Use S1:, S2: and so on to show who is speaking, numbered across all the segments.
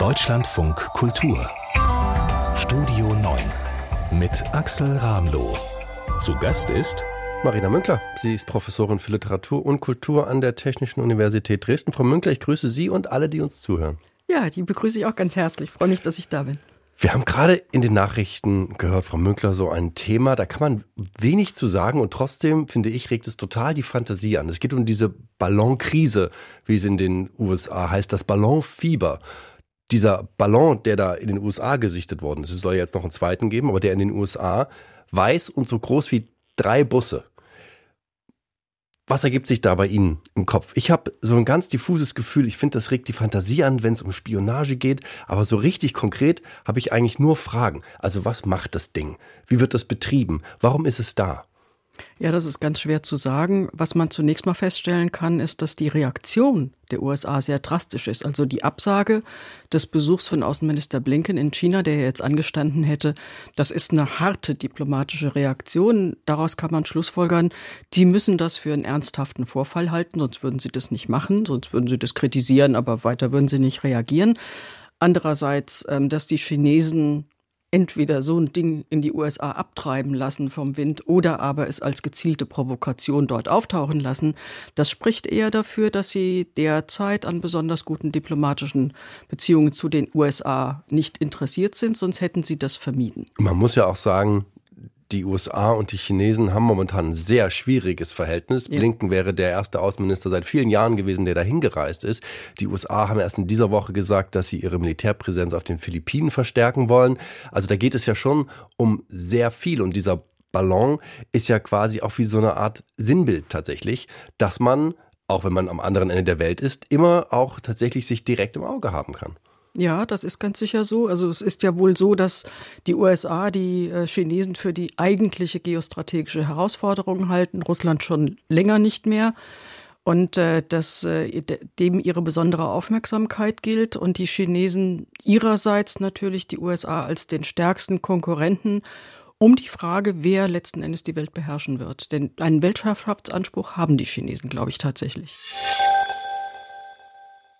S1: Deutschlandfunk Kultur Studio 9 mit Axel Ramloh. Zu Gast ist
S2: Marina Münkler. Sie ist Professorin für Literatur und Kultur an der Technischen Universität Dresden. Frau Münkler, ich grüße Sie und alle, die uns zuhören.
S3: Ja, die begrüße ich auch ganz herzlich. Ich freue mich, dass ich da bin.
S2: Wir haben gerade in den Nachrichten gehört, Frau Münkler, so ein Thema, da kann man wenig zu sagen und trotzdem, finde ich, regt es total die Fantasie an. Es geht um diese Ballonkrise, wie es in den USA heißt, das Ballonfieber. Dieser Ballon, der da in den USA gesichtet worden ist, es soll jetzt noch einen zweiten geben, aber der in den USA weiß und so groß wie drei Busse. Was ergibt sich da bei Ihnen im Kopf? Ich habe so ein ganz diffuses Gefühl, ich finde, das regt die Fantasie an, wenn es um Spionage geht, aber so richtig konkret habe ich eigentlich nur Fragen. Also was macht das Ding? Wie wird das betrieben? Warum ist es da?
S3: Ja, das ist ganz schwer zu sagen. Was man zunächst mal feststellen kann, ist, dass die Reaktion der USA sehr drastisch ist. Also die Absage des Besuchs von Außenminister Blinken in China, der jetzt angestanden hätte, das ist eine harte diplomatische Reaktion. Daraus kann man schlussfolgern, die müssen das für einen ernsthaften Vorfall halten, sonst würden sie das nicht machen, sonst würden sie das kritisieren, aber weiter würden sie nicht reagieren. Andererseits, ähm, dass die Chinesen entweder so ein Ding in die USA abtreiben lassen vom Wind oder aber es als gezielte Provokation dort auftauchen lassen. Das spricht eher dafür, dass sie derzeit an besonders guten diplomatischen Beziehungen zu den USA nicht interessiert sind, sonst hätten sie das vermieden.
S2: Man muss ja auch sagen, die USA und die Chinesen haben momentan ein sehr schwieriges Verhältnis. Ja. Blinken wäre der erste Außenminister seit vielen Jahren gewesen, der dahin gereist ist. Die USA haben erst in dieser Woche gesagt, dass sie ihre Militärpräsenz auf den Philippinen verstärken wollen. Also da geht es ja schon um sehr viel und dieser Ballon ist ja quasi auch wie so eine Art Sinnbild tatsächlich, dass man, auch wenn man am anderen Ende der Welt ist, immer auch tatsächlich sich direkt im Auge haben kann.
S3: Ja, das ist ganz sicher so. Also es ist ja wohl so, dass die USA die äh, Chinesen für die eigentliche geostrategische Herausforderung halten, Russland schon länger nicht mehr. Und äh, dass äh, dem ihre besondere Aufmerksamkeit gilt und die Chinesen ihrerseits natürlich die USA als den stärksten Konkurrenten um die Frage, wer letzten Endes die Welt beherrschen wird. Denn einen Weltherrschaftsanspruch haben die Chinesen, glaube ich, tatsächlich.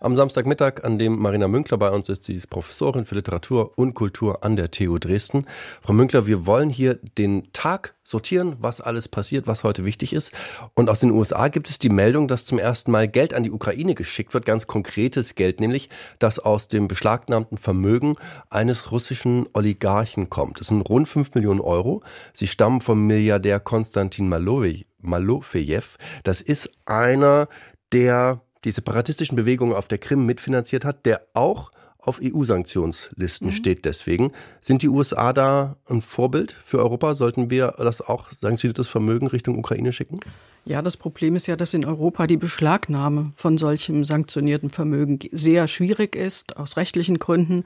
S2: Am Samstagmittag, an dem Marina Münkler bei uns ist, sie ist Professorin für Literatur und Kultur an der TU Dresden. Frau Münkler, wir wollen hier den Tag sortieren, was alles passiert, was heute wichtig ist. Und aus den USA gibt es die Meldung, dass zum ersten Mal Geld an die Ukraine geschickt wird, ganz konkretes Geld, nämlich das aus dem beschlagnahmten Vermögen eines russischen Oligarchen kommt. Es sind rund 5 Millionen Euro. Sie stammen vom Milliardär Konstantin Malofejew. Das ist einer der die separatistischen Bewegungen auf der Krim mitfinanziert hat, der auch auf EU-Sanktionslisten mhm. steht deswegen. Sind die USA da ein Vorbild für Europa? Sollten wir das auch sanktioniertes Vermögen Richtung Ukraine schicken?
S3: Ja, das Problem ist ja, dass in Europa die Beschlagnahme von solchem sanktionierten Vermögen sehr schwierig ist, aus rechtlichen Gründen,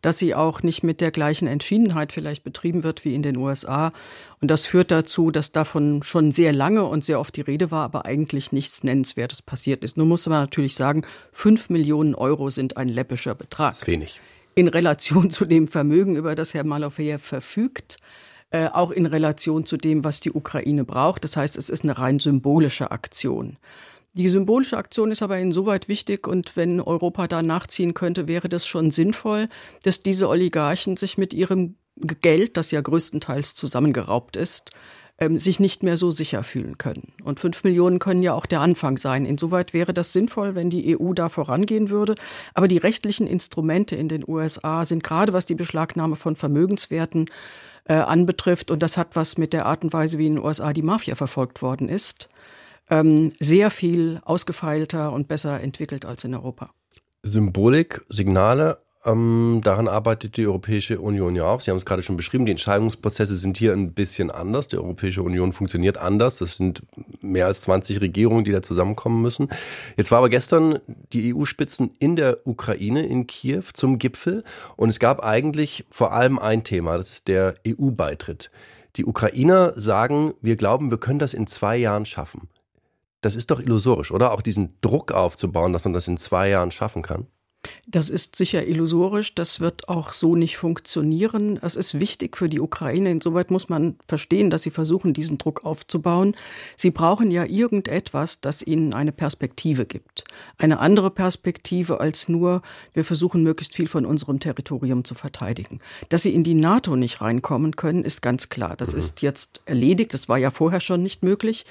S3: dass sie auch nicht mit der gleichen Entschiedenheit vielleicht betrieben wird wie in den USA. Und das führt dazu, dass davon schon sehr lange und sehr oft die Rede war, aber eigentlich nichts Nennenswertes passiert ist. Nun muss man natürlich sagen, fünf Millionen Euro sind ein läppischer Betrag. Das
S2: ist wenig.
S3: In Relation zu dem Vermögen, über das Herr Malofejew verfügt. Äh, auch in Relation zu dem, was die Ukraine braucht. Das heißt, es ist eine rein symbolische Aktion. Die symbolische Aktion ist aber insoweit wichtig und wenn Europa da nachziehen könnte, wäre das schon sinnvoll, dass diese Oligarchen sich mit ihrem Geld, das ja größtenteils zusammengeraubt ist, ähm, sich nicht mehr so sicher fühlen können. Und fünf Millionen können ja auch der Anfang sein. Insoweit wäre das sinnvoll, wenn die EU da vorangehen würde. Aber die rechtlichen Instrumente in den USA sind gerade was die Beschlagnahme von Vermögenswerten äh, anbetrifft, und das hat was mit der Art und Weise, wie in den USA die Mafia verfolgt worden ist, ähm, sehr viel ausgefeilter und besser entwickelt als in Europa.
S2: Symbolik, Signale, ähm, daran arbeitet die Europäische Union ja auch. Sie haben es gerade schon beschrieben, die Entscheidungsprozesse sind hier ein bisschen anders. Die Europäische Union funktioniert anders. Das sind mehr als 20 Regierungen, die da zusammenkommen müssen. Jetzt war aber gestern die EU-Spitzen in der Ukraine, in Kiew, zum Gipfel. Und es gab eigentlich vor allem ein Thema, das ist der EU-Beitritt. Die Ukrainer sagen, wir glauben, wir können das in zwei Jahren schaffen. Das ist doch illusorisch, oder? Auch diesen Druck aufzubauen, dass man das in zwei Jahren schaffen kann.
S3: Das ist sicher illusorisch, das wird auch so nicht funktionieren. Es ist wichtig für die Ukraine, insoweit muss man verstehen, dass sie versuchen, diesen Druck aufzubauen. Sie brauchen ja irgendetwas, das ihnen eine Perspektive gibt. Eine andere Perspektive als nur, wir versuchen möglichst viel von unserem Territorium zu verteidigen. Dass sie in die NATO nicht reinkommen können, ist ganz klar. Das mhm. ist jetzt erledigt, das war ja vorher schon nicht möglich.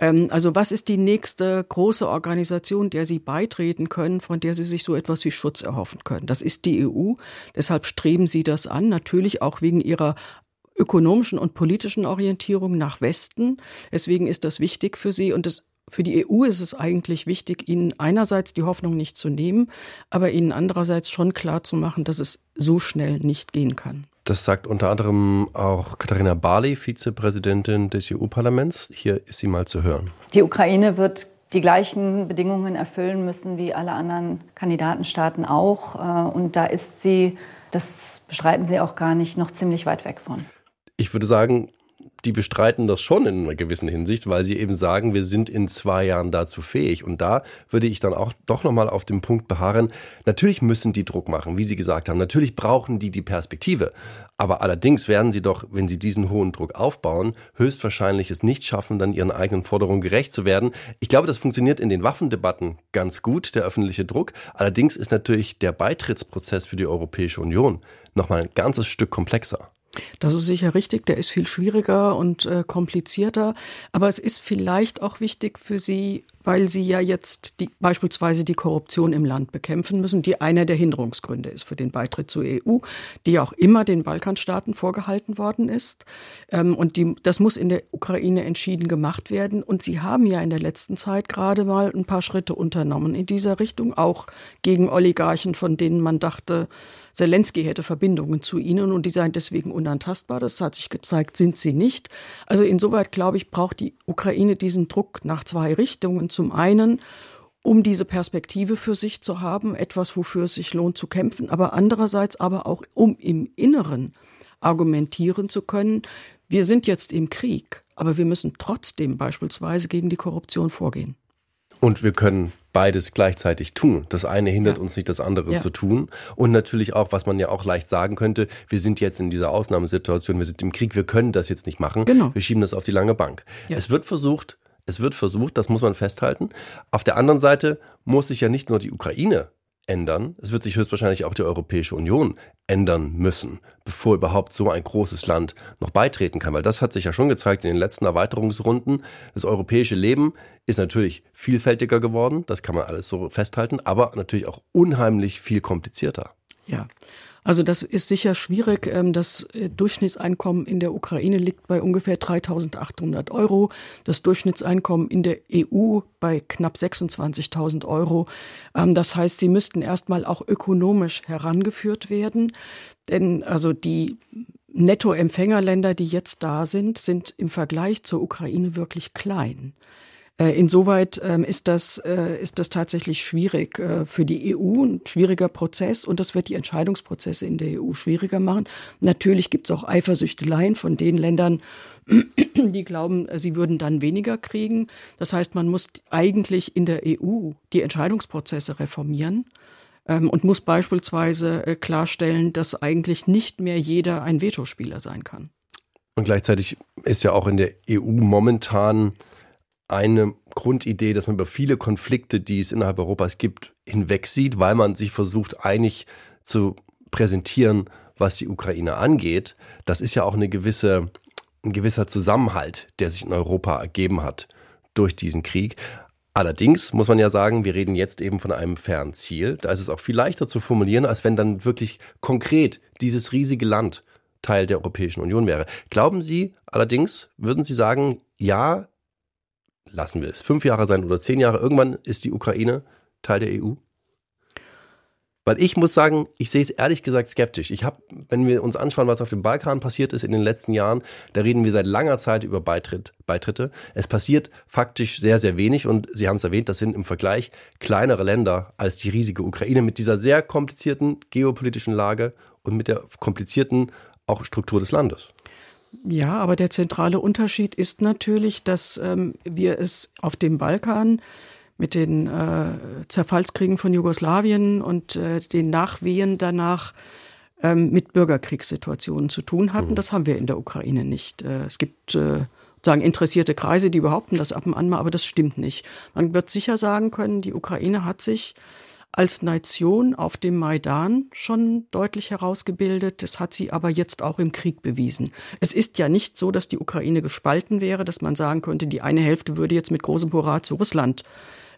S3: Ähm, also was ist die nächste große Organisation, der Sie beitreten können, von der Sie sich so etwas wie Schutz erhoffen können? Das ist die EU. Deshalb streben Sie das an, natürlich auch wegen Ihrer ökonomischen und politischen Orientierung nach Westen. Deswegen ist das wichtig für Sie und es für die EU ist es eigentlich wichtig, ihnen einerseits die Hoffnung nicht zu nehmen, aber ihnen andererseits schon klar zu machen, dass es so schnell nicht gehen kann.
S2: Das sagt unter anderem auch Katharina Barley, Vizepräsidentin des EU-Parlaments. Hier ist sie mal zu hören.
S4: Die Ukraine wird die gleichen Bedingungen erfüllen müssen wie alle anderen Kandidatenstaaten auch. Äh, und da ist sie, das bestreiten Sie auch gar nicht, noch ziemlich weit weg von.
S2: Ich würde sagen, die bestreiten das schon in einer gewissen Hinsicht, weil sie eben sagen, wir sind in zwei Jahren dazu fähig. Und da würde ich dann auch doch nochmal auf den Punkt beharren, natürlich müssen die Druck machen, wie Sie gesagt haben. Natürlich brauchen die die Perspektive. Aber allerdings werden sie doch, wenn sie diesen hohen Druck aufbauen, höchstwahrscheinlich es nicht schaffen, dann ihren eigenen Forderungen gerecht zu werden. Ich glaube, das funktioniert in den Waffendebatten ganz gut, der öffentliche Druck. Allerdings ist natürlich der Beitrittsprozess für die Europäische Union nochmal ein ganzes Stück komplexer.
S3: Das ist sicher richtig, der ist viel schwieriger und äh, komplizierter. Aber es ist vielleicht auch wichtig für Sie, weil Sie ja jetzt die, beispielsweise die Korruption im Land bekämpfen müssen, die einer der Hinderungsgründe ist für den Beitritt zur EU, die auch immer den Balkanstaaten vorgehalten worden ist. Ähm, und die, das muss in der Ukraine entschieden gemacht werden. Und Sie haben ja in der letzten Zeit gerade mal ein paar Schritte unternommen in dieser Richtung, auch gegen Oligarchen, von denen man dachte, Zelensky hätte Verbindungen zu ihnen und die seien deswegen unantastbar. Das hat sich gezeigt, sind sie nicht. Also insoweit, glaube ich, braucht die Ukraine diesen Druck nach zwei Richtungen. Zum einen, um diese Perspektive für sich zu haben, etwas, wofür es sich lohnt zu kämpfen, aber andererseits aber auch, um im Inneren argumentieren zu können, wir sind jetzt im Krieg, aber wir müssen trotzdem beispielsweise gegen die Korruption vorgehen.
S2: Und wir können beides gleichzeitig tun. Das eine hindert ja. uns nicht, das andere ja. zu tun. Und natürlich auch, was man ja auch leicht sagen könnte, wir sind jetzt in dieser Ausnahmesituation, wir sind im Krieg, wir können das jetzt nicht machen. Genau. Wir schieben das auf die lange Bank. Ja. Es wird versucht, es wird versucht, das muss man festhalten. Auf der anderen Seite muss sich ja nicht nur die Ukraine ändern. Es wird sich höchstwahrscheinlich auch die Europäische Union ändern müssen, bevor überhaupt so ein großes Land noch beitreten kann. Weil das hat sich ja schon gezeigt in den letzten Erweiterungsrunden. Das europäische Leben ist natürlich vielfältiger geworden, das kann man alles so festhalten, aber natürlich auch unheimlich viel komplizierter.
S3: Ja, also das ist sicher schwierig. Ähm, das äh, Durchschnittseinkommen in der Ukraine liegt bei ungefähr 3.800 Euro. Das Durchschnittseinkommen in der EU bei knapp 26.000 Euro. Ähm, das heißt, sie müssten erstmal auch ökonomisch herangeführt werden. Denn also die Nettoempfängerländer, die jetzt da sind, sind im Vergleich zur Ukraine wirklich klein. Äh, insoweit ähm, ist das, äh, ist das tatsächlich schwierig äh, für die EU, ein schwieriger Prozess und das wird die Entscheidungsprozesse in der EU schwieriger machen. Natürlich gibt es auch Eifersüchteleien von den Ländern, die glauben, sie würden dann weniger kriegen. Das heißt, man muss eigentlich in der EU die Entscheidungsprozesse reformieren ähm, und muss beispielsweise klarstellen, dass eigentlich nicht mehr jeder ein Vetospieler sein kann.
S2: Und gleichzeitig ist ja auch in der EU momentan eine Grundidee, dass man über viele Konflikte, die es innerhalb Europas gibt, hinwegsieht, weil man sich versucht, einig zu präsentieren, was die Ukraine angeht. Das ist ja auch eine gewisse, ein gewisser Zusammenhalt, der sich in Europa ergeben hat durch diesen Krieg. Allerdings muss man ja sagen, wir reden jetzt eben von einem fernen Ziel. Da ist es auch viel leichter zu formulieren, als wenn dann wirklich konkret dieses riesige Land Teil der Europäischen Union wäre. Glauben Sie allerdings, würden Sie sagen, ja, lassen wir es fünf Jahre sein oder zehn Jahre, irgendwann ist die Ukraine Teil der EU? Weil ich muss sagen, ich sehe es ehrlich gesagt skeptisch. Ich habe, wenn wir uns anschauen, was auf dem Balkan passiert ist in den letzten Jahren, da reden wir seit langer Zeit über Beitritt, Beitritte. Es passiert faktisch sehr, sehr wenig und Sie haben es erwähnt, das sind im Vergleich kleinere Länder als die riesige Ukraine mit dieser sehr komplizierten geopolitischen Lage und mit der komplizierten auch Struktur des Landes.
S3: Ja, aber der zentrale Unterschied ist natürlich, dass ähm, wir es auf dem Balkan mit den äh, Zerfallskriegen von Jugoslawien und äh, den Nachwehen danach ähm, mit Bürgerkriegssituationen zu tun hatten. Mhm. Das haben wir in der Ukraine nicht. Äh, es gibt äh, sagen interessierte Kreise, die behaupten das ab und an mal, aber das stimmt nicht. Man wird sicher sagen können, die Ukraine hat sich als Nation auf dem Maidan schon deutlich herausgebildet. Das hat sie aber jetzt auch im Krieg bewiesen. Es ist ja nicht so, dass die Ukraine gespalten wäre, dass man sagen könnte, die eine Hälfte würde jetzt mit großem Hurra zu Russland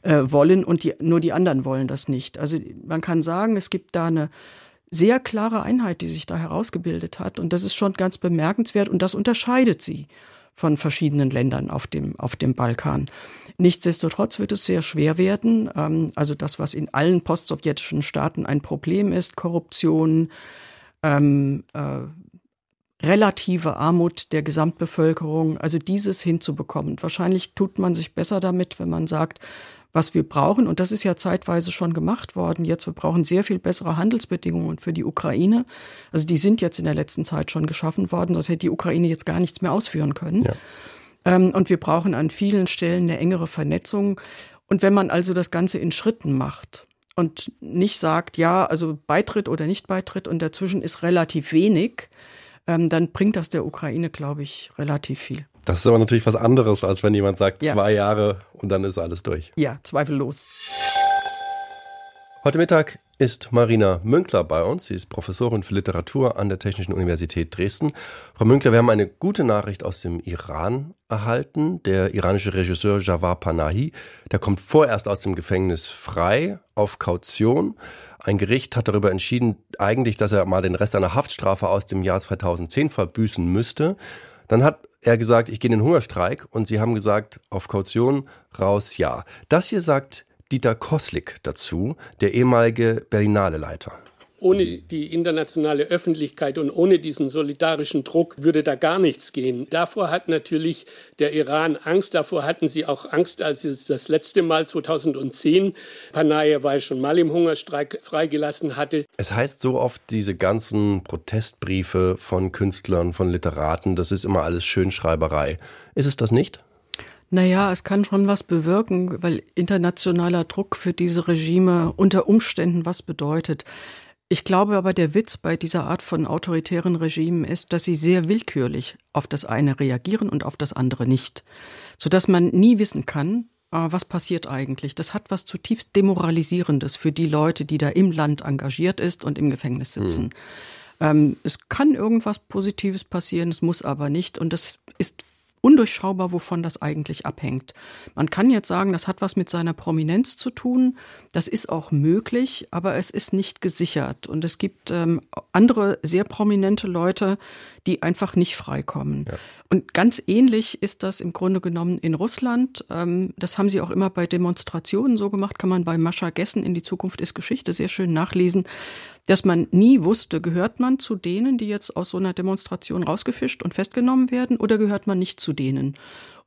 S3: äh, wollen und die, nur die anderen wollen das nicht. Also man kann sagen, es gibt da eine sehr klare Einheit, die sich da herausgebildet hat. Und das ist schon ganz bemerkenswert und das unterscheidet sie von verschiedenen Ländern auf dem, auf dem Balkan. Nichtsdestotrotz wird es sehr schwer werden. Ähm, also das, was in allen postsowjetischen Staaten ein Problem ist, Korruption, ähm, äh, relative Armut der Gesamtbevölkerung, also dieses hinzubekommen. Wahrscheinlich tut man sich besser damit, wenn man sagt, was wir brauchen, und das ist ja zeitweise schon gemacht worden, jetzt wir brauchen sehr viel bessere Handelsbedingungen für die Ukraine. Also die sind jetzt in der letzten Zeit schon geschaffen worden, sonst hätte die Ukraine jetzt gar nichts mehr ausführen können. Ja. Ähm, und wir brauchen an vielen Stellen eine engere Vernetzung. Und wenn man also das Ganze in Schritten macht, und nicht sagt, ja, also Beitritt oder nicht Beitritt und dazwischen ist relativ wenig, ähm, dann bringt das der Ukraine, glaube ich, relativ viel.
S2: Das ist aber natürlich was anderes, als wenn jemand sagt, ja. zwei Jahre und dann ist alles durch.
S3: Ja, zweifellos.
S2: Heute Mittag ist Marina Münkler bei uns. Sie ist Professorin für Literatur an der Technischen Universität Dresden. Frau Münkler, wir haben eine gute Nachricht aus dem Iran erhalten. Der iranische Regisseur Jawar Panahi, der kommt vorerst aus dem Gefängnis frei auf Kaution. Ein Gericht hat darüber entschieden, eigentlich, dass er mal den Rest seiner Haftstrafe aus dem Jahr 2010 verbüßen müsste. Dann hat er gesagt, ich gehe in den Hungerstreik und sie haben gesagt, auf Kaution raus, ja. Das hier sagt Dieter Koslik dazu, der ehemalige Berlinale-Leiter.
S5: Ohne die internationale Öffentlichkeit und ohne diesen solidarischen Druck würde da gar nichts gehen. Davor hat natürlich der Iran Angst. Davor hatten sie auch Angst, als es das letzte Mal 2010 Panaya war schon mal im Hungerstreik freigelassen hatte.
S2: Es heißt so oft, diese ganzen Protestbriefe von Künstlern, von Literaten, das ist immer alles Schönschreiberei. Ist es das nicht?
S3: Naja, es kann schon was bewirken, weil internationaler Druck für diese Regime unter Umständen was bedeutet. Ich glaube aber, der Witz bei dieser Art von autoritären Regimen ist, dass sie sehr willkürlich auf das eine reagieren und auf das andere nicht. Sodass man nie wissen kann, äh, was passiert eigentlich. Das hat was zutiefst Demoralisierendes für die Leute, die da im Land engagiert ist und im Gefängnis sitzen. Hm. es kann irgendwas Positives passieren, es muss aber nicht. Und das ist undurchschaubar, wovon das eigentlich abhängt. Man kann jetzt sagen, das hat was mit seiner Prominenz zu tun. Das ist auch möglich, aber es ist nicht gesichert. Und es gibt ähm, andere sehr prominente Leute, die einfach nicht freikommen. Ja. Und ganz ähnlich ist das im Grunde genommen in Russland. Ähm, das haben sie auch immer bei Demonstrationen so gemacht, kann man bei Mascha Gessen in die Zukunft ist Geschichte sehr schön nachlesen dass man nie wusste, gehört man zu denen, die jetzt aus so einer Demonstration rausgefischt und festgenommen werden, oder gehört man nicht zu denen?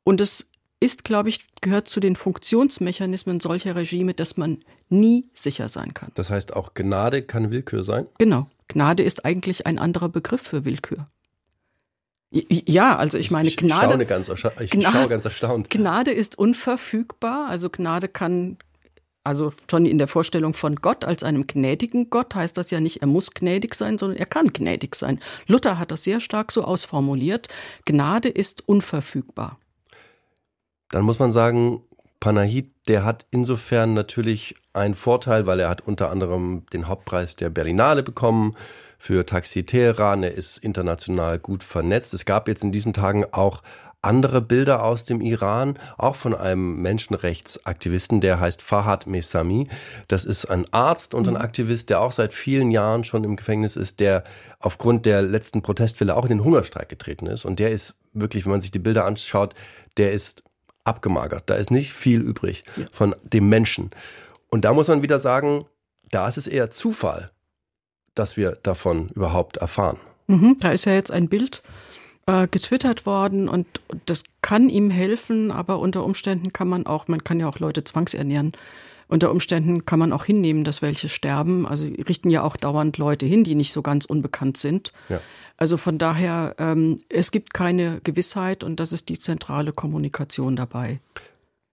S3: Und es ist, glaube ich, gehört zu den Funktionsmechanismen solcher Regime, dass man nie sicher sein kann.
S2: Das heißt, auch Gnade kann Willkür sein?
S3: Genau. Gnade ist eigentlich ein anderer Begriff für Willkür. Ja, also ich meine, Gnade.
S2: Ich, ganz, ich Gnade, schaue ganz erstaunt.
S3: Gnade ist unverfügbar. Also Gnade kann also schon in der Vorstellung von Gott als einem gnädigen Gott heißt das ja nicht, er muss gnädig sein, sondern er kann gnädig sein. Luther hat das sehr stark so ausformuliert. Gnade ist unverfügbar.
S2: Dann muss man sagen, Panahit, der hat insofern natürlich einen Vorteil, weil er hat unter anderem den Hauptpreis der Berlinale bekommen für Taxi Teheran. Er ist international gut vernetzt. Es gab jetzt in diesen Tagen auch andere Bilder aus dem Iran, auch von einem Menschenrechtsaktivisten, der heißt Fahad Mesami. Das ist ein Arzt und ein mhm. Aktivist, der auch seit vielen Jahren schon im Gefängnis ist, der aufgrund der letzten Protestwelle auch in den Hungerstreik getreten ist. Und der ist wirklich, wenn man sich die Bilder anschaut, der ist abgemagert. Da ist nicht viel übrig von dem Menschen. Und da muss man wieder sagen, da ist es eher Zufall, dass wir davon überhaupt erfahren.
S3: Mhm, da ist ja jetzt ein Bild äh, getwittert worden und das kann ihm helfen, aber unter Umständen kann man auch, man kann ja auch Leute zwangsernähren. Unter Umständen kann man auch hinnehmen, dass welche sterben. Also richten ja auch dauernd Leute hin, die nicht so ganz unbekannt sind. Ja. Also von daher, ähm, es gibt keine Gewissheit und das ist die zentrale Kommunikation dabei.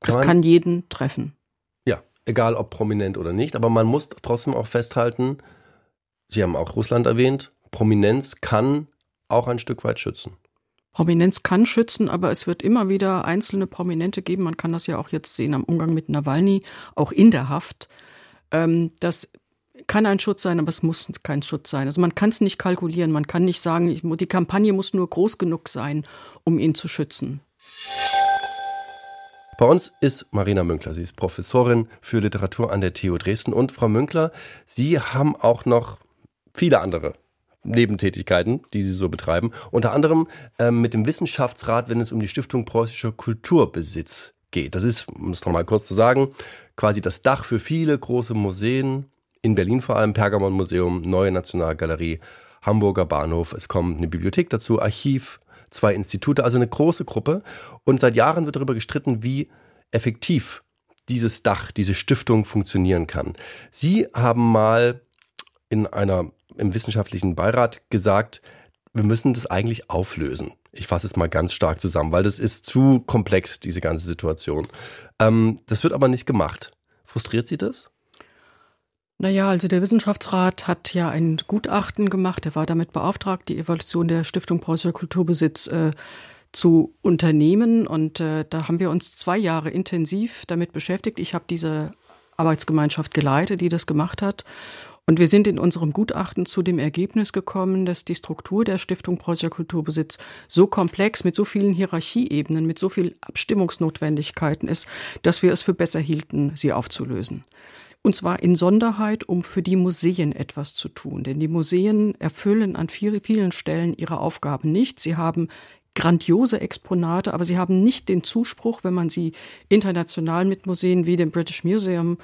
S3: Das kann, kann jeden treffen.
S2: egal ob prominent oder nicht. Aber man muss trotzdem auch festhalten, Sie haben auch Russland erwähnt, Prominenz kann auch ein Stück weit schützen.
S3: Prominenz kann schützen, aber es wird immer wieder einzelne Prominente geben. Man kann das ja auch jetzt sehen am Umgang mit Nawalny, auch in der Haft. Ähm, das kann ein Schutz sein, aber es muss kein Schutz sein. Also man kann es nicht kalkulieren. Man kann nicht sagen, die Kampagne muss nur groß genug sein, um ihn zu schützen.
S2: Bei uns ist Marina Münkler. Sie ist Professorin für Literatur an der TU Dresden. Und Frau Münkler, Sie haben auch noch viele andere Nebentätigkeiten, die sie so betreiben. Unter anderem ähm, mit dem Wissenschaftsrat, wenn es um die Stiftung Preußischer Kulturbesitz geht. Das ist, um es nochmal kurz zu sagen, quasi das Dach für viele große Museen, in Berlin vor allem Pergamon Museum, Neue Nationalgalerie, Hamburger Bahnhof. Es kommt eine Bibliothek dazu, Archiv, zwei Institute, also eine große Gruppe. Und seit Jahren wird darüber gestritten, wie effektiv dieses Dach, diese Stiftung funktionieren kann. Sie haben mal in einer im wissenschaftlichen Beirat gesagt, wir müssen das eigentlich auflösen. Ich fasse es mal ganz stark zusammen, weil das ist zu komplex, diese ganze Situation. Ähm, das wird aber nicht gemacht. Frustriert Sie das?
S3: Naja, also der Wissenschaftsrat hat ja ein Gutachten gemacht. Er war damit beauftragt, die Evaluation der Stiftung Preußischer Kulturbesitz äh, zu unternehmen. Und äh, da haben wir uns zwei Jahre intensiv damit beschäftigt. Ich habe diese Arbeitsgemeinschaft geleitet, die das gemacht hat. Und wir sind in unserem Gutachten zu dem Ergebnis gekommen, dass die Struktur der Stiftung Preußischer Kulturbesitz so komplex, mit so vielen Hierarchieebenen, mit so vielen Abstimmungsnotwendigkeiten ist, dass wir es für besser hielten, sie aufzulösen. Und zwar in Sonderheit, um für die Museen etwas zu tun. Denn die Museen erfüllen an vielen Stellen ihre Aufgaben nicht. Sie haben grandiose Exponate, aber sie haben nicht den Zuspruch, wenn man sie international mit Museen wie dem British Museum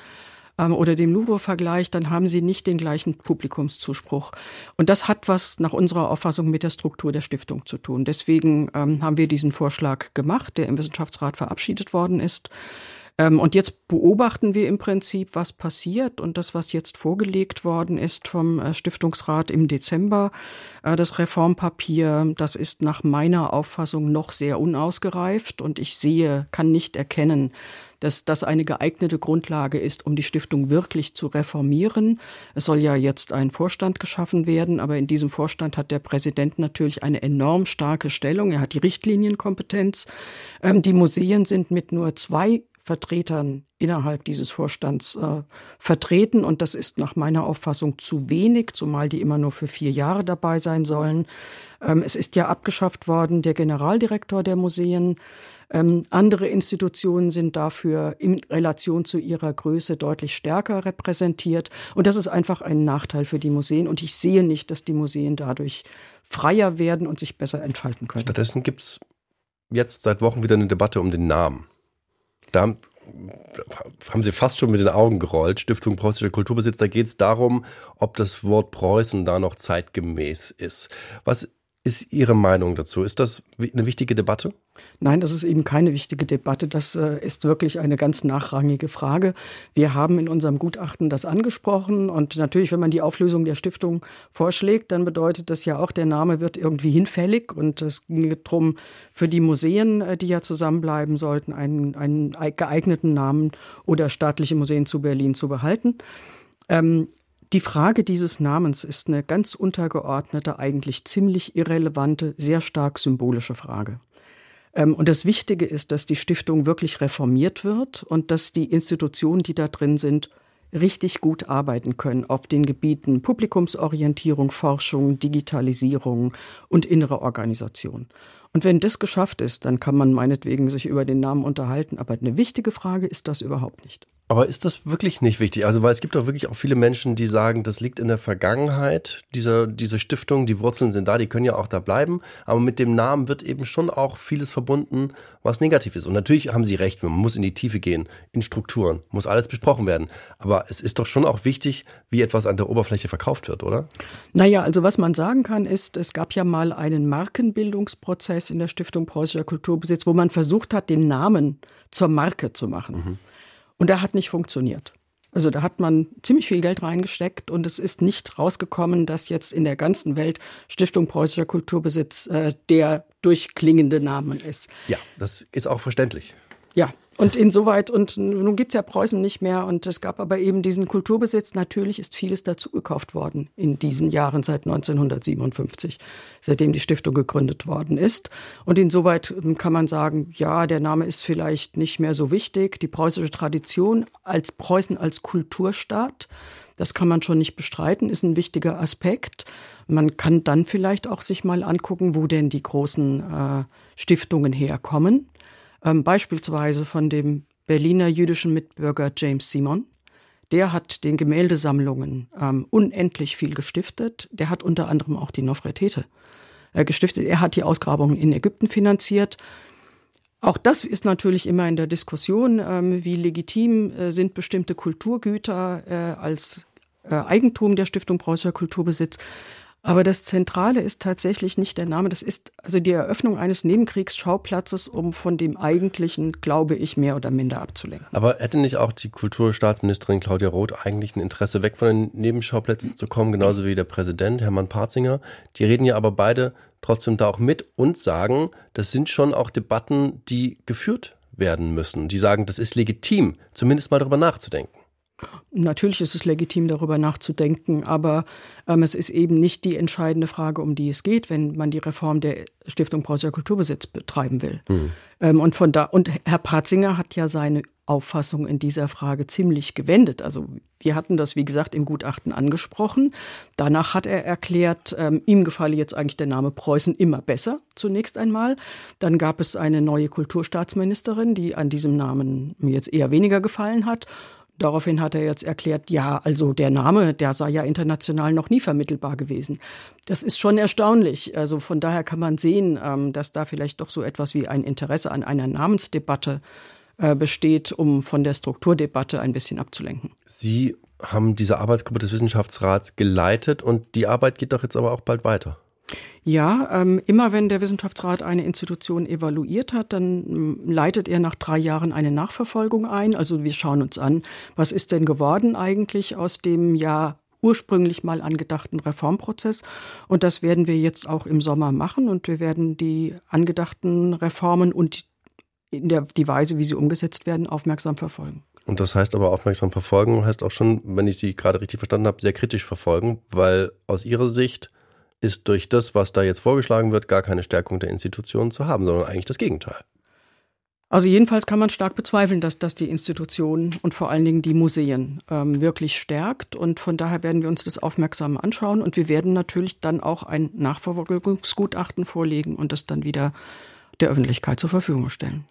S3: ähm, oder dem Louvre vergleicht, dann haben sie nicht den gleichen Publikumszuspruch. Und das hat was nach unserer Auffassung mit der Struktur der Stiftung zu tun. Deswegen ähm, haben wir diesen Vorschlag gemacht, der im Wissenschaftsrat verabschiedet worden ist. Ähm, und jetzt beobachten wir im Prinzip, was passiert. Und das, was jetzt vorgelegt worden ist vom äh, Stiftungsrat im Dezember, äh, das Reformpapier, das ist nach meiner Auffassung noch sehr unausgereift. Und ich sehe, kann nicht erkennen, dass das eine geeignete Grundlage ist, um die Stiftung wirklich zu reformieren. Es soll ja jetzt ein Vorstand geschaffen werden, aber in diesem Vorstand hat der Präsident natürlich eine enorm starke Stellung. Er hat die Richtlinienkompetenz. Ähm, die Museen sind mit nur zwei Vertretern innerhalb dieses Vorstands äh, vertreten. Und das ist nach meiner Auffassung zu wenig, zumal die immer nur für vier Jahre dabei sein sollen. Ähm, es ist ja abgeschafft worden, der Generaldirektor der Museen. Ähm, andere Institutionen sind dafür in Relation zu ihrer Größe deutlich stärker repräsentiert. Und das ist einfach ein Nachteil für die Museen. Und ich sehe nicht, dass die Museen dadurch freier werden und sich besser entfalten können.
S2: Stattdessen gibt es jetzt seit Wochen wieder eine Debatte um den Namen. Da haben Sie fast schon mit den Augen gerollt. Stiftung Preußischer Kulturbesitz, da geht es darum, ob das Wort Preußen da noch zeitgemäß ist. Was ist Ihre Meinung dazu? Ist das eine wichtige Debatte?
S3: Nein, das ist eben keine wichtige Debatte. Das äh, ist wirklich eine ganz nachrangige Frage. Wir haben in unserem Gutachten das angesprochen. Und natürlich, wenn man die Auflösung der Stiftung vorschlägt, dann bedeutet das ja auch, der Name wird irgendwie hinfällig. Und es ging darum, für die Museen, äh, die ja zusammenbleiben sollten, einen, einen geeigneten Namen oder staatliche Museen zu Berlin zu behalten. Ähm, die Frage dieses Namens ist eine ganz untergeordnete, eigentlich ziemlich irrelevante, sehr stark symbolische Frage. Ähm, und das Wichtige ist, dass die Stiftung wirklich reformiert wird und dass die Institutionen, die da drin sind, richtig gut arbeiten können auf den Gebieten Publikumsorientierung, Forschung, Digitalisierung und innere Organisation. Und wenn das geschafft ist, dann kann man meinetwegen sich über den Namen unterhalten. Aber eine wichtige Frage ist das überhaupt nicht.
S2: Aber ist das wirklich nicht wichtig? Also, weil es gibt doch wirklich auch viele Menschen, die sagen, das liegt in der Vergangenheit, diese, diese Stiftung, die Wurzeln sind da, die können ja auch da bleiben. Aber mit dem Namen wird eben schon auch vieles verbunden, was negativ ist. Und natürlich haben Sie recht, man muss in die Tiefe gehen, in Strukturen, muss alles besprochen werden. Aber es ist doch schon auch wichtig, wie etwas an der Oberfläche verkauft wird, oder?
S3: Naja, also was man sagen kann, ist, es gab ja mal einen Markenbildungsprozess in der Stiftung Preußischer Kulturbesitz, wo man versucht hat, den Namen zur Marke zu machen. Mhm. Und der hat nicht funktioniert. Also da hat man ziemlich viel Geld reingesteckt und es ist nicht rausgekommen, dass jetzt in der ganzen Welt Stiftung Preußischer Kulturbesitz äh, der durchklingende Name ist.
S2: Ja, das ist auch verständlich.
S3: Ja, Und insoweit, und nun gibt's ja Preußen nicht mehr und es gab aber eben diesen Kulturbesitz. Natürlich ist vieles dazugekauft worden in diesen Jahren seit 1957, seitdem die Stiftung gegründet worden ist. Und insoweit kann man sagen, ja, der Name ist vielleicht nicht mehr so wichtig. Die preußische Tradition als Preußen als Kulturstaat, das kann man schon nicht bestreiten, ist ein wichtiger Aspekt. Man kann dann vielleicht auch sich mal angucken, wo denn die großen äh, Stiftungen herkommen ähm, beispielsweise von dem Berliner jüdischen Mitbürger James Simon. Der hat den Gemäldesammlungen ähm, unendlich viel gestiftet. Der hat unter anderem auch die Nofretete äh, gestiftet. Er hat die Ausgrabungen in Ägypten finanziert. Auch das ist natürlich immer in der Diskussion, ähm, wie legitim äh, sind bestimmte Kulturgüter äh, als äh, Eigentum der Stiftung Preußischer Kulturbesitz. Aber das Zentrale ist tatsächlich nicht der Name. Das ist also die Eröffnung eines Nebenkriegsschauplatzes, um von dem eigentlichen, glaube ich, mehr oder minder abzulenken.
S2: Aber hätte nicht auch die Kulturstaatsministerin Claudia Roth eigentlich ein Interesse, weg von den Nebenschauplätzen zu kommen, genauso wie der Präsident Hermann Parzinger? Die reden ja aber beide trotzdem da auch mit und sagen, das sind schon auch Debatten, die geführt werden müssen. Die sagen, das ist legitim, zumindest mal darüber nachzudenken.
S3: Natürlich ist es legitim, darüber nachzudenken, aber ähm, es ist eben nicht die entscheidende Frage, um die es geht, wenn man die Reform der Stiftung Preußischer Kulturbesitz betreiben will. Mhm. Ähm, und von da und Herr Patzinger hat ja seine Auffassung in dieser Frage ziemlich gewendet. Also wir hatten das, wie gesagt, im Gutachten angesprochen. Danach hat er erklärt, ähm, ihm gefalle jetzt eigentlich der Name Preußen immer besser, zunächst einmal. Dann gab es eine neue Kulturstaatsministerin, die an diesem Namen mir jetzt eher weniger gefallen hat. Daraufhin hat er jetzt erklärt, ja, also der Name, der sei ja international noch nie vermittelbar gewesen. Das ist schon erstaunlich. Also von daher kann man sehen, ähm, dass da vielleicht doch so etwas wie ein Interesse an einer Namensdebatte äh, besteht, um von der Strukturdebatte ein bisschen abzulenken.
S2: Sie haben diese Arbeitsgruppe des Wissenschaftsrats geleitet und die Arbeit geht doch jetzt aber auch bald weiter.
S3: Ja, ähm, immer wenn der Wissenschaftsrat eine Institution evaluiert hat, dann ähm, leitet er nach drei Jahren eine Nachverfolgung ein. Also wir schauen uns an, was ist denn geworden eigentlich aus dem ja ursprünglich mal angedachten Reformprozess. Und das werden wir jetzt auch im Sommer machen. Und wir werden die angedachten Reformen und in der, die Weise, wie sie umgesetzt werden, aufmerksam verfolgen.
S2: Und das heißt aber aufmerksam verfolgen, heißt auch schon, wenn ich Sie gerade richtig verstanden habe, sehr kritisch verfolgen, weil aus Ihrer Sicht ist durch das, was da jetzt vorgeschlagen wird, gar keine Stärkung der Institutionen zu haben, sondern eigentlich das Gegenteil.
S3: Also jedenfalls kann man stark bezweifeln, dass das die Institutionen und vor allen Dingen die Museen ähm, wirklich stärkt. Und von daher werden wir uns das aufmerksam anschauen. Und wir werden natürlich dann auch ein Nachverfolgungsgutachten vorlegen und das dann wieder der Öffentlichkeit zur Verfügung stellen.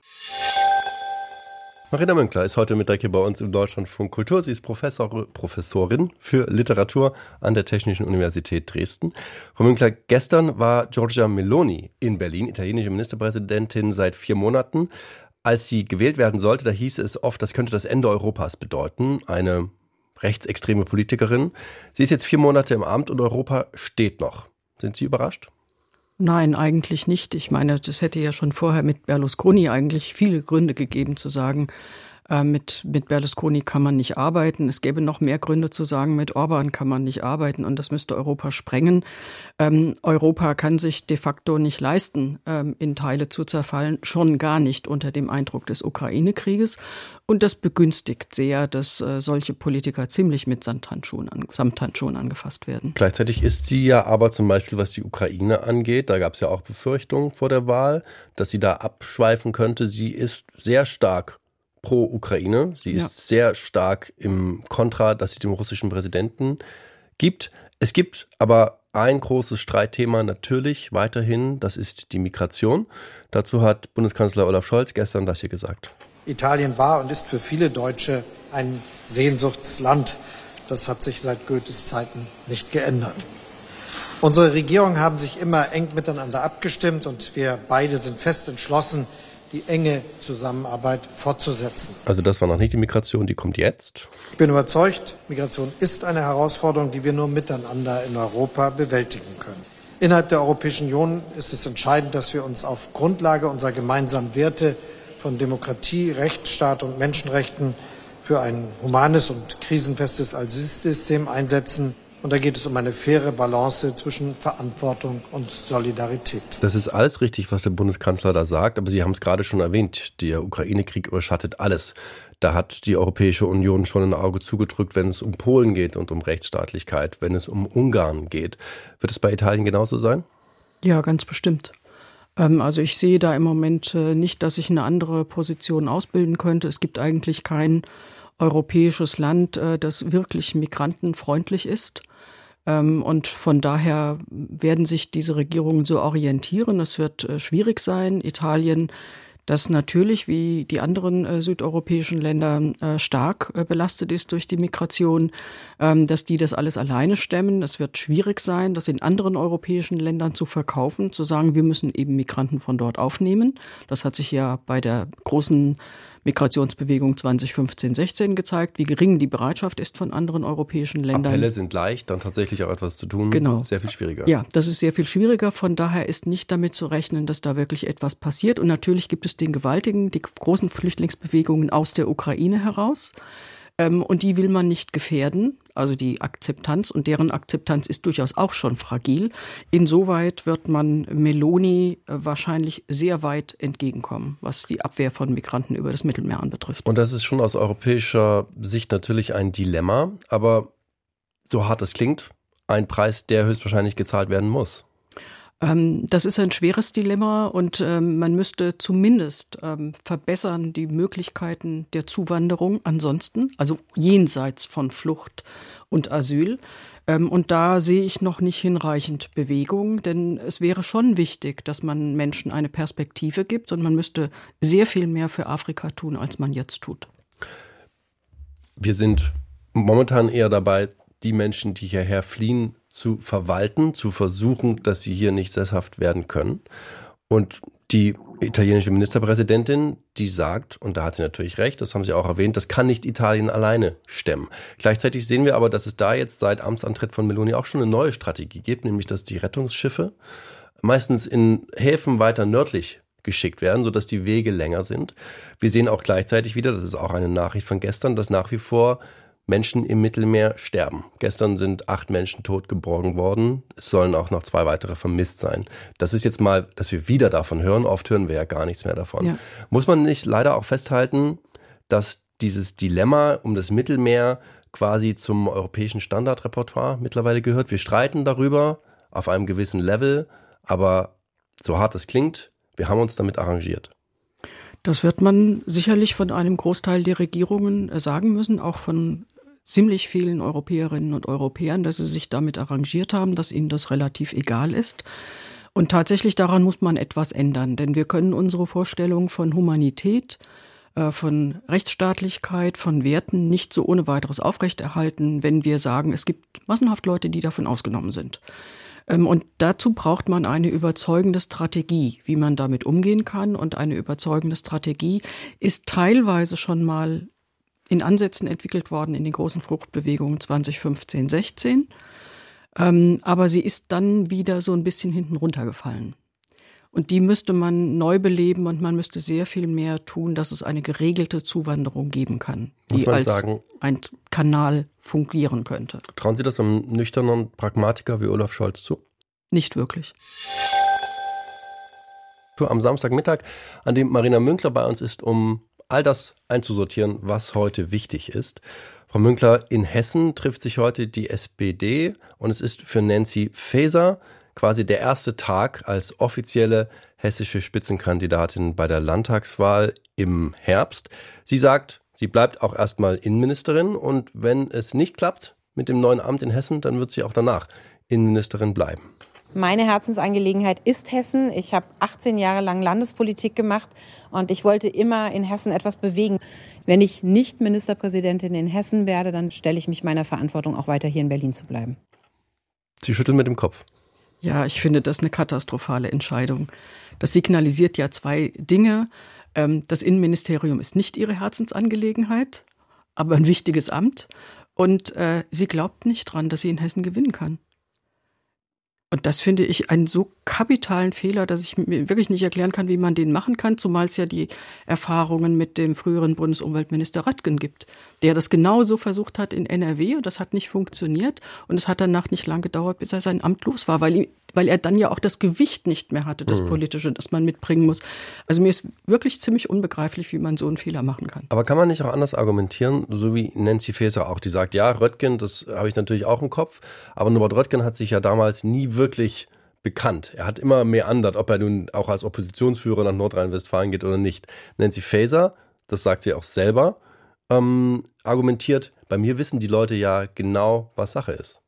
S2: Marina Münkler ist heute mit Mittag bei uns im Deutschlandfunk Kultur. Sie ist Professor, Professorin für Literatur an der Technischen Universität Dresden. Frau Münkler, gestern war Giorgia Meloni in Berlin, italienische Ministerpräsidentin seit vier Monaten. Als sie gewählt werden sollte, da hieß es oft, das könnte das Ende Europas bedeuten. Eine rechtsextreme Politikerin. Sie ist jetzt vier Monate im Amt und Europa steht noch. Sind Sie überrascht?
S3: Nein, eigentlich nicht. Ich meine, das hätte ja schon vorher mit Berlusconi eigentlich viele Gründe gegeben zu sagen, äh, mit, mit Berlusconi kann man nicht arbeiten. Es gäbe noch mehr Gründe zu sagen, mit Orban kann man nicht arbeiten und das müsste Europa sprengen. Ähm, Europa kann sich de facto nicht leisten, ähm, in Teile zu zerfallen, schon gar nicht unter dem Eindruck des Ukraine-Krieges. Und das begünstigt sehr, dass äh, solche Politiker ziemlich mit Samthandschuhen, an, Samthandschuhen angefasst werden.
S2: Gleichzeitig ist sie ja aber zum Beispiel, was die Ukraine angeht, da gab es ja auch Befürchtungen vor der Wahl, dass sie da abschweifen könnte. Sie ist sehr stark pro Ukraine. Sie ist ja. sehr stark im Kontra, dass sie dem russischen Präsidenten gibt. Es gibt aber ein großes Streitthema natürlich weiterhin, das ist die Migration. Dazu hat Bundeskanzler Olaf Scholz gestern das hier gesagt.
S6: Italien war und ist für viele Deutsche ein Sehnsuchtsland. Das hat sich seit Goethes Zeiten nicht geändert. Unsere Regierungen haben sich immer eng miteinander abgestimmt und wir beide sind fest entschlossen, die enge Zusammenarbeit fortzusetzen.
S2: Also das war noch nicht die Migration, die kommt jetzt.
S6: Ich bin überzeugt, Migration ist eine Herausforderung, die wir nur miteinander in Europa bewältigen können. Innerhalb der Europäischen Union ist es entscheidend, dass wir uns auf Grundlage unserer gemeinsamen Werte von Demokratie, Rechtsstaat und Menschenrechten für ein humanes und krisenfestes Asylsystem einsetzen Und da geht es um eine faire Balance zwischen Verantwortung und Solidarität.
S2: Das ist alles richtig, was der Bundeskanzler da sagt, aber Sie haben es gerade schon erwähnt, der Ukraine-Krieg überschattet alles. Da hat die Europäische Union schon ein Auge zugedrückt, wenn es um Polen geht und um Rechtsstaatlichkeit, wenn es um Ungarn geht. Wird es bei Italien genauso sein?
S3: Ja, ganz bestimmt. Ähm, also ich sehe da im Moment äh, nicht, dass ich eine andere Position ausbilden könnte. Es gibt eigentlich kein europäisches Land, äh, das wirklich migrantenfreundlich ist. Ähm, und von daher werden sich diese Regierungen so orientieren. Es wird äh, schwierig sein. Italien das natürlich wie die anderen äh, südeuropäischen Länder stark belastet ist durch die Migration, ähm, dass die das alles alleine stemmen. Es wird schwierig sein, das in anderen europäischen Ländern zu verkaufen, zu sagen, wir müssen eben Migranten von dort aufnehmen. Das hat sich ja bei der großen Migrationsbewegung 2015-16 gezeigt, wie gering die Bereitschaft ist von anderen europäischen Ländern.
S2: Appelle sind leicht, dann tatsächlich auch etwas zu tun.
S3: Genau.
S2: Sehr viel schwieriger.
S3: Ja, das ist sehr viel schwieriger. Von daher ist nicht damit zu rechnen, dass da wirklich etwas passiert. Und natürlich gibt es den gewaltigen, die großen Flüchtlingsbewegungen aus der Ukraine heraus. Ähm, und die will man nicht gefährden. Also die Akzeptanz und deren Akzeptanz ist durchaus auch schon fragil. Insoweit wird man Meloni äh, wahrscheinlich sehr weit entgegenkommen, was die Abwehr von Migranten über das Mittelmeer anbetrifft.
S2: Und das ist schon aus europäischer Sicht natürlich ein Dilemma, aber so hart es klingt, ein Preis, der höchstwahrscheinlich gezahlt werden muss.
S3: Ähm, das ist ein schweres Dilemma und ähm, man müsste zumindest ähm, verbessern die Möglichkeiten der Zuwanderung ansonsten, also jenseits von Flucht und Asyl. Und da sehe ich noch nicht hinreichend Bewegung, denn es wäre schon wichtig, dass man Menschen eine Perspektive gibt und man müsste sehr viel mehr für Afrika tun, als man jetzt tut.
S2: Wir sind momentan eher dabei, die Menschen, die hierher fliehen, zu verwalten, zu versuchen, dass sie hier nicht sesshaft werden können. Und die italienische Ministerpräsidentin, die sagt, und da hat sie natürlich recht, das haben Sie auch erwähnt, das kann nicht Italien alleine stemmen. Gleichzeitig sehen wir aber, dass es da jetzt seit Amtsantritt von Meloni auch schon eine neue Strategie gibt, nämlich dass die Rettungsschiffe meistens in Häfen weiter nördlich geschickt werden, sodass die Wege länger sind. Wir sehen auch gleichzeitig wieder, das ist auch eine Nachricht von gestern, dass nach wie vor Menschen im Mittelmeer sterben. Gestern sind acht Menschen tot geborgen worden. Es sollen auch noch zwei weitere vermisst sein. Das ist jetzt mal, dass wir wieder davon hören. Oft hören wir ja gar nichts mehr davon. Ja. Muss man nicht leider auch festhalten, dass dieses Dilemma um das Mittelmeer quasi zum europäischen Standardrepertoire mittlerweile gehört. Wir streiten darüber auf einem gewissen Level, aber so hart es klingt, wir haben uns damit arrangiert.
S3: Das wird man sicherlich von einem Großteil der Regierungen sagen müssen, auch von ziemlich vielen Europäerinnen und Europäern, dass sie sich damit arrangiert haben, dass ihnen das relativ egal ist. Und tatsächlich daran muss man etwas ändern, denn wir können unsere Vorstellung von Humanität, äh, von Rechtsstaatlichkeit, von Werten nicht so ohne weiteres aufrechterhalten, wenn wir sagen, es gibt massenhaft Leute, die davon ausgenommen sind. Ähm, und dazu braucht man eine überzeugende Strategie, wie man damit umgehen kann. Und eine überzeugende Strategie ist teilweise schon mal in Ansätzen entwickelt worden in den großen Fruchtbewegungen 2015, 16. Ähm, aber sie ist dann wieder so ein bisschen hinten runtergefallen. Und die müsste man neu beleben und man müsste sehr viel mehr tun, dass es eine geregelte Zuwanderung geben kann, die als
S2: sagen,
S3: ein Kanal fungieren könnte.
S2: Trauen Sie das einem nüchternen Pragmatiker wie Olaf Scholz zu?
S3: Nicht wirklich.
S2: Am Samstagmittag, an dem Marina Münkler bei uns ist, um all das einzusortieren, was heute wichtig ist. Frau Münkler, in Hessen trifft sich heute die SPD und es ist für Nancy Faeser quasi der erste Tag als offizielle hessische Spitzenkandidatin bei der Landtagswahl im Herbst. Sie sagt, sie bleibt auch erstmal Innenministerin und wenn es nicht klappt mit dem neuen Amt in Hessen, dann wird sie auch danach Innenministerin bleiben.
S7: Meine Herzensangelegenheit ist Hessen. Ich habe 18 Jahre lang Landespolitik gemacht und ich wollte immer in Hessen etwas bewegen. Wenn ich nicht Ministerpräsidentin in Hessen werde, dann stelle ich mich meiner Verantwortung auch weiter hier in Berlin zu bleiben.
S2: Sie schütteln mit dem Kopf.
S3: Ja, ich finde das eine katastrophale Entscheidung. Das signalisiert ja zwei Dinge. Ähm, das Innenministerium ist nicht ihre Herzensangelegenheit, aber ein wichtiges Amt. Und äh, sie glaubt nicht dran, dass sie in Hessen gewinnen kann. Und das finde ich einen so kapitalen Fehler, dass ich mir wirklich nicht erklären kann, wie man den machen kann, zumal es ja die Erfahrungen mit dem früheren Bundesumweltminister Röttgen gibt, der das genauso versucht hat in NRW und das hat nicht funktioniert. Und es hat danach nicht lang gedauert, bis er sein Amt los war, weil, ihm, weil er dann ja auch das Gewicht nicht mehr hatte, das mhm. politische, das man mitbringen muss. Also mir ist wirklich ziemlich unbegreiflich, wie man so einen Fehler machen kann.
S2: Aber kann man nicht auch anders argumentieren, so wie Nancy Faeser auch, die sagt, ja, Röttgen, das habe ich natürlich auch im Kopf, aber Norbert Röttgen hat sich ja damals nie wirklich bekannt. Er hat immer mehr andert, ob er nun auch als Oppositionsführer nach Nordrhein-Westfalen geht oder nicht. Nancy Faeser, das sagt sie auch selber, ähm, argumentiert, bei mir wissen die Leute ja genau, was Sache ist.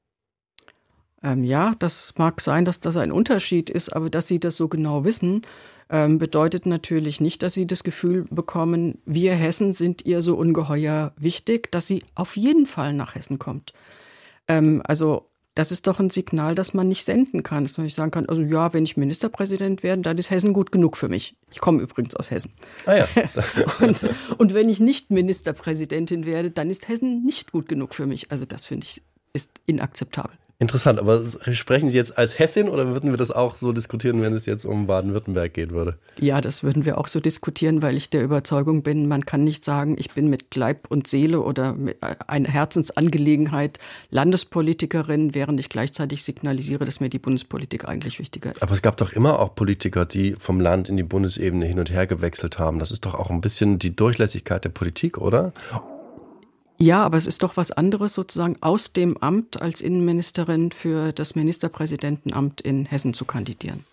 S3: Ähm, ja, das mag sein, dass das ein Unterschied ist, aber dass sie das so genau wissen, ähm, bedeutet natürlich nicht, dass sie das Gefühl bekommen, wir Hessen sind ihr so ungeheuer wichtig, dass sie auf jeden Fall nach Hessen kommt. Ähm, also das ist doch ein Signal, das man nicht senden kann, dass man nicht sagen kann, also ja, wenn ich Ministerpräsident werde, dann ist Hessen gut genug für mich. Ich komme übrigens aus Hessen. Ah ja. und, und wenn ich nicht Ministerpräsidentin werde, dann ist Hessen nicht gut genug für mich. Also das finde ich ist inakzeptabel.
S2: Interessant, aber sprechen Sie jetzt als Hessin oder würden wir das auch so diskutieren, wenn es jetzt um Baden-Württemberg gehen würde?
S3: Ja, das würden wir auch so diskutieren, weil ich der Überzeugung bin, man kann nicht sagen, ich bin mit Leib und Seele oder äh, einer Herzensangelegenheit Landespolitikerin, während ich gleichzeitig signalisiere, dass mir die Bundespolitik eigentlich wichtiger ist.
S2: Aber es gab doch immer auch Politiker, die vom Land in die Bundesebene hin und her gewechselt haben. Das ist doch auch ein bisschen die Durchlässigkeit der Politik, oder?
S3: Ja, aber es ist doch was anderes sozusagen aus dem Amt als Innenministerin für das Ministerpräsidentenamt in Hessen zu kandidieren.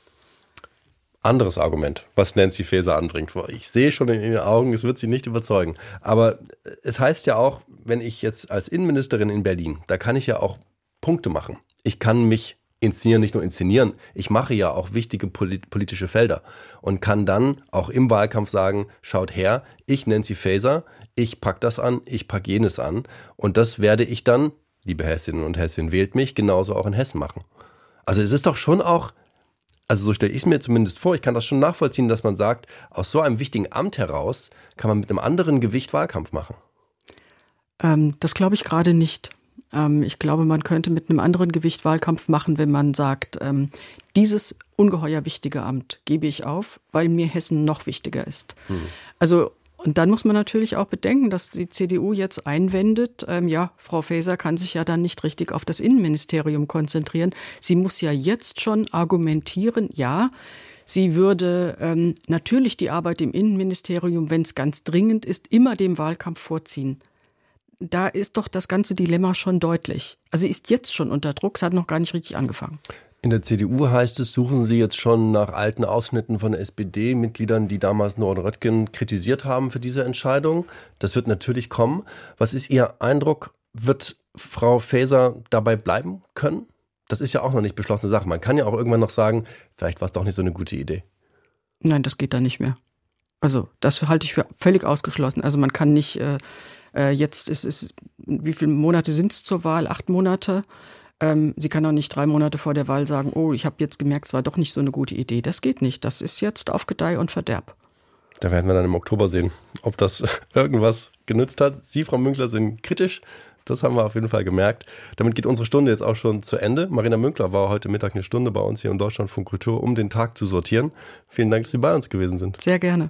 S2: Anderes Argument, was Nancy Faeser anbringt. Ich sehe schon in ihren Augen, es wird sie nicht überzeugen. Aber es heißt ja auch, wenn ich jetzt als Innenministerin in Berlin, da kann ich ja auch Punkte machen. Ich kann mich inszenieren, nicht nur inszenieren. Ich mache ja auch wichtige politische Felder und kann dann auch im Wahlkampf sagen, schaut her, ich Nancy Faeser, ich pack das an, ich pack jenes an. Und das werde ich dann, liebe Hessinnen und Hessen, wählt mich, genauso auch in Hessen machen. Also es ist doch schon auch, also so stelle ich es mir zumindest vor, ich kann das schon nachvollziehen, dass man sagt, aus so einem wichtigen Amt heraus kann man mit einem anderen Gewicht Wahlkampf machen.
S3: Ähm, das glaube ich gerade nicht. Ähm, ich glaube, man könnte mit einem anderen Gewicht Wahlkampf machen, wenn man sagt, ähm, dieses ungeheuer wichtige Amt gebe ich auf, weil mir Hessen noch wichtiger ist. Hm. Also und dann muss man natürlich auch bedenken, dass die CDU jetzt einwendet, ähm, ja, Frau Faeser kann sich ja dann nicht richtig auf das Innenministerium konzentrieren. Sie muss ja jetzt schon argumentieren, ja, sie würde ähm, natürlich die Arbeit im Innenministerium, wenn es ganz dringend ist, immer dem Wahlkampf vorziehen. Da ist doch das ganze Dilemma schon deutlich. Also sie ist jetzt schon unter Druck, es hat noch gar nicht richtig angefangen.
S2: In der CDU heißt es, suchen Sie jetzt schon nach alten Ausschnitten von SPD-Mitgliedern, die damals Norden Röttgen kritisiert haben für diese Entscheidung. Das wird natürlich kommen. Was ist Ihr Eindruck? Wird Frau Faeser dabei bleiben können? Das ist ja auch noch nicht beschlossene Sache. Man kann ja auch irgendwann noch sagen, vielleicht war es doch nicht so eine gute Idee.
S3: Nein, das geht da nicht mehr. Also das halte ich für völlig ausgeschlossen. Also man kann nicht, äh, äh jetzt ist es, wie viele Monate sind es zur Wahl? Acht Monate. Ähm, sie kann auch nicht drei Monate vor der Wahl sagen, oh, ich habe jetzt gemerkt, es war doch nicht so eine gute Idee. Das geht nicht. Das ist jetzt auf Gedeih und Verderb.
S2: Da werden wir dann im Oktober sehen, ob das irgendwas genützt hat. Sie, Frau Münkler, sind kritisch. Das haben wir auf jeden Fall gemerkt. Damit geht unsere Stunde jetzt auch schon zu Ende. Marina Münkler war heute Mittag eine Stunde bei uns hier in Deutschland von Kultur, um den Tag zu sortieren. Vielen Dank, dass Sie bei uns gewesen sind.
S3: Sehr gerne.